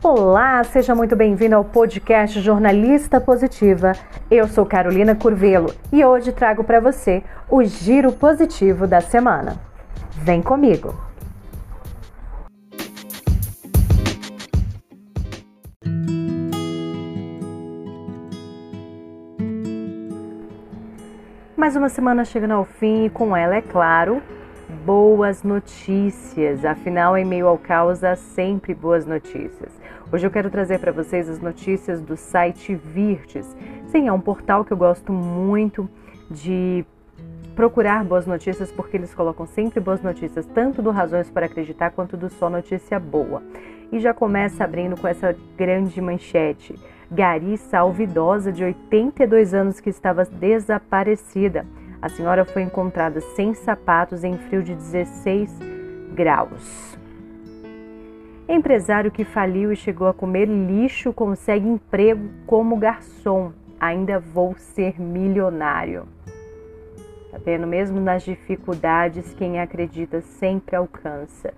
Olá, seja muito bem-vindo ao podcast Jornalista Positiva. Eu sou Carolina Curvelo e hoje trago para você o giro positivo da semana. Vem comigo! Mais uma semana chegando ao fim e com ela, é claro, boas notícias. Afinal, em meio ao caos, há sempre boas notícias. Hoje eu quero trazer para vocês as notícias do site Virtes. Sim, é um portal que eu gosto muito de procurar boas notícias porque eles colocam sempre boas notícias, tanto do Razões para Acreditar quanto do Só Notícia Boa. E já começa abrindo com essa grande manchete. Gari salva idosa de 82 anos que estava desaparecida. A senhora foi encontrada sem sapatos em frio de 16 graus. Empresário que faliu e chegou a comer lixo consegue emprego como garçom. Ainda vou ser milionário. Tá vendo? Mesmo nas dificuldades, quem acredita sempre alcança.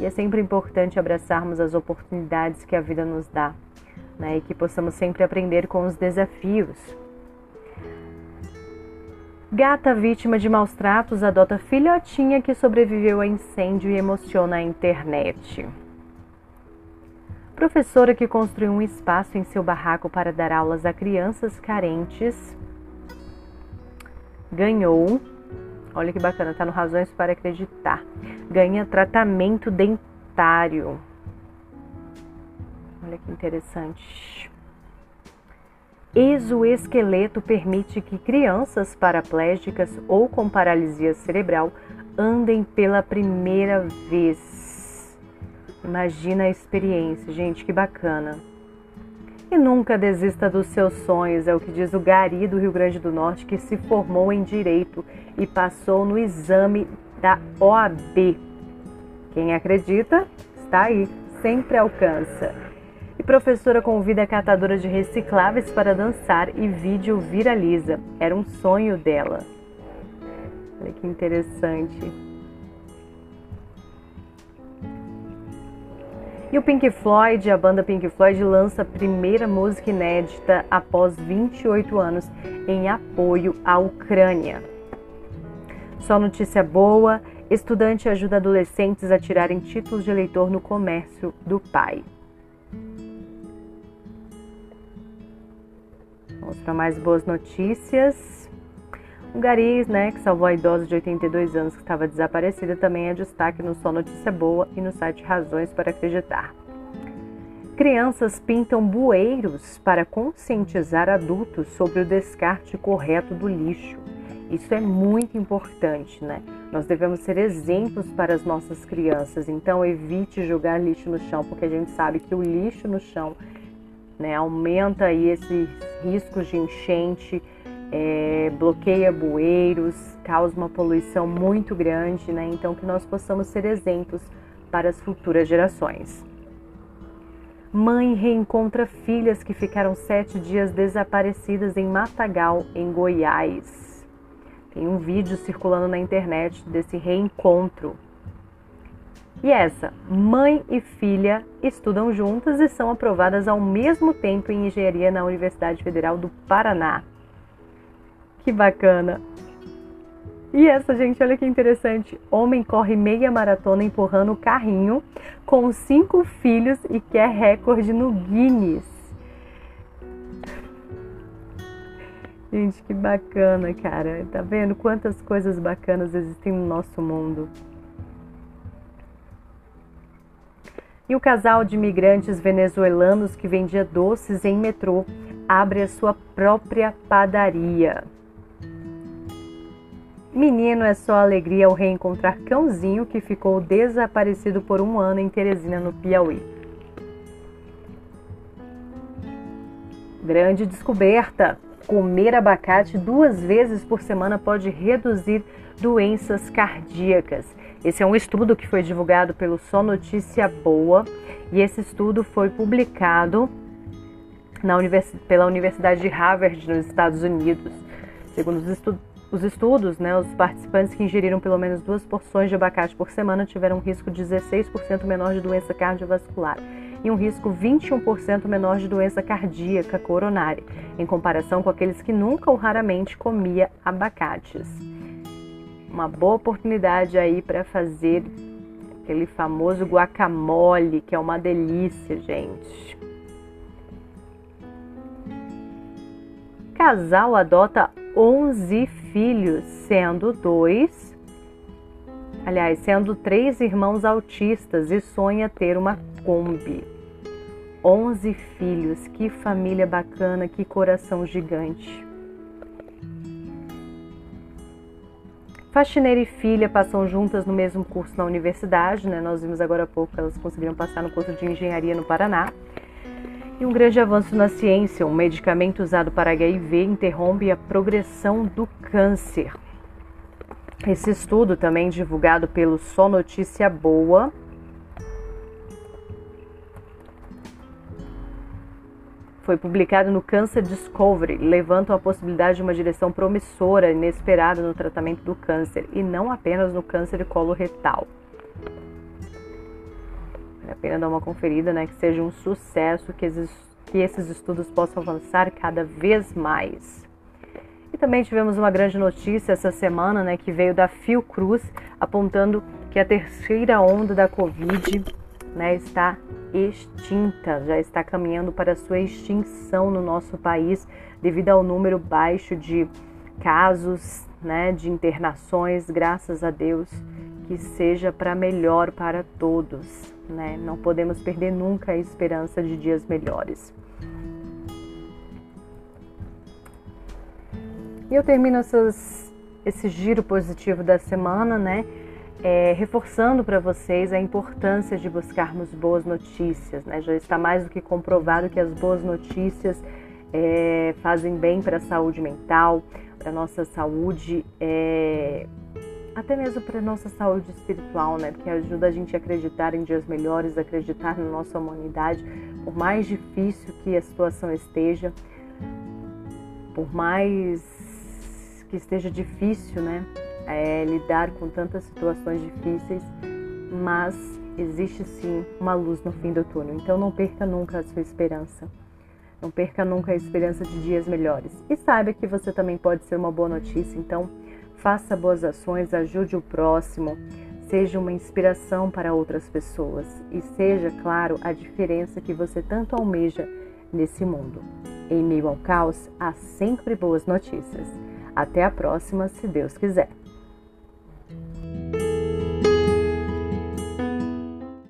E é sempre importante abraçarmos as oportunidades que a vida nos dá, né? E que possamos sempre aprender com os desafios. Gata vítima de maus tratos adota filhotinha que sobreviveu a incêndio e emociona a internet. Professora que construiu um espaço em seu barraco para dar aulas a crianças carentes ganhou, olha que bacana, tá no Razões para Acreditar, ganha tratamento dentário. Olha que interessante. Exoesqueleto permite que crianças paraplégicas ou com paralisia cerebral andem pela primeira vez. Imagina a experiência, gente, que bacana. E nunca desista dos seus sonhos, é o que diz o Gari do Rio Grande do Norte, que se formou em Direito e passou no exame da OAB. Quem acredita, está aí, sempre alcança. E professora convida a catadora de recicláveis para dançar e vídeo viraliza. Era um sonho dela. Olha que interessante. E o Pink Floyd, a banda Pink Floyd, lança a primeira música inédita após 28 anos em apoio à Ucrânia. Só notícia boa: estudante ajuda adolescentes a tirarem títulos de eleitor no comércio do pai. Vamos para mais boas notícias. Um gari, né, que salvou a idosa de 82 anos que estava desaparecida, também é destaque no Só Notícia Boa e no site Razões para Acreditar. Crianças pintam bueiros para conscientizar adultos sobre o descarte correto do lixo. Isso é muito importante, né? Nós devemos ser exemplos para as nossas crianças, então evite jogar lixo no chão, porque a gente sabe que o lixo no chão né, aumenta aí esses riscos de enchente, é, bloqueia bueiros, causa uma poluição muito grande, né? Então que nós possamos ser exemplos para as futuras gerações. Mãe reencontra filhas que ficaram sete dias desaparecidas em Matagal, em Goiás. Tem um vídeo circulando na internet desse reencontro. E essa, mãe e filha estudam juntas e são aprovadas ao mesmo tempo em engenharia na Universidade Federal do Paraná. Que bacana. E essa, gente, olha que interessante. Homem corre meia maratona empurrando o carrinho com cinco filhos e quer recorde no Guinness. Gente, que bacana, cara. Tá vendo quantas coisas bacanas existem no nosso mundo? E o casal de imigrantes venezuelanos que vendia doces em metrô abre a sua própria padaria. Menino é só alegria ao reencontrar cãozinho que ficou desaparecido por um ano em Teresina, no Piauí. Grande descoberta! Comer abacate duas vezes por semana pode reduzir doenças cardíacas. Esse é um estudo que foi divulgado pelo Só Notícia Boa e esse estudo foi publicado univers... pela Universidade de Harvard, nos Estados Unidos. Segundo os estudos os estudos, né, os participantes que ingeriram pelo menos duas porções de abacate por semana tiveram um risco 16% menor de doença cardiovascular. e um risco 21% menor de doença cardíaca coronária, em comparação com aqueles que nunca ou raramente comia abacates. Uma boa oportunidade aí para fazer aquele famoso guacamole, que é uma delícia, gente. Casal adota 11 filhos, sendo dois, aliás, sendo três irmãos autistas e sonha ter uma Kombi. 11 filhos, que família bacana, que coração gigante. Faxineira e filha passam juntas no mesmo curso na universidade, né? Nós vimos agora há pouco que elas conseguiram passar no curso de engenharia no Paraná. E um grande avanço na ciência, um medicamento usado para HIV interrompe a progressão do câncer. Esse estudo, também divulgado pelo Só Notícia Boa, foi publicado no Cancer Discovery, levantam a possibilidade de uma direção promissora inesperada no tratamento do câncer e não apenas no câncer de colo retal. A pena dar uma conferida, né? Que seja um sucesso, que esses, que esses estudos possam avançar cada vez mais. E também tivemos uma grande notícia essa semana, né? Que veio da Fiocruz, apontando que a terceira onda da Covid né, está extinta, já está caminhando para sua extinção no nosso país devido ao número baixo de casos, né, de internações, graças a Deus, que seja para melhor para todos, né? Não podemos perder nunca a esperança de dias melhores. E eu termino essas, esse giro positivo da semana, né? É, reforçando para vocês a importância de buscarmos boas notícias. Né? Já está mais do que comprovado que as boas notícias é, fazem bem para a saúde mental, para a nossa saúde é, até mesmo para nossa saúde espiritual, né? Porque ajuda a gente a acreditar em dias melhores, acreditar na nossa humanidade, por mais difícil que a situação esteja, por mais que esteja difícil, né? É, lidar com tantas situações difíceis, mas existe sim uma luz no fim do túnel. Então não perca nunca a sua esperança. Não perca nunca a esperança de dias melhores. E saiba que você também pode ser uma boa notícia. Então, faça boas ações, ajude o próximo, seja uma inspiração para outras pessoas e seja, claro, a diferença que você tanto almeja nesse mundo. Em meio ao caos, há sempre boas notícias. Até a próxima, se Deus quiser.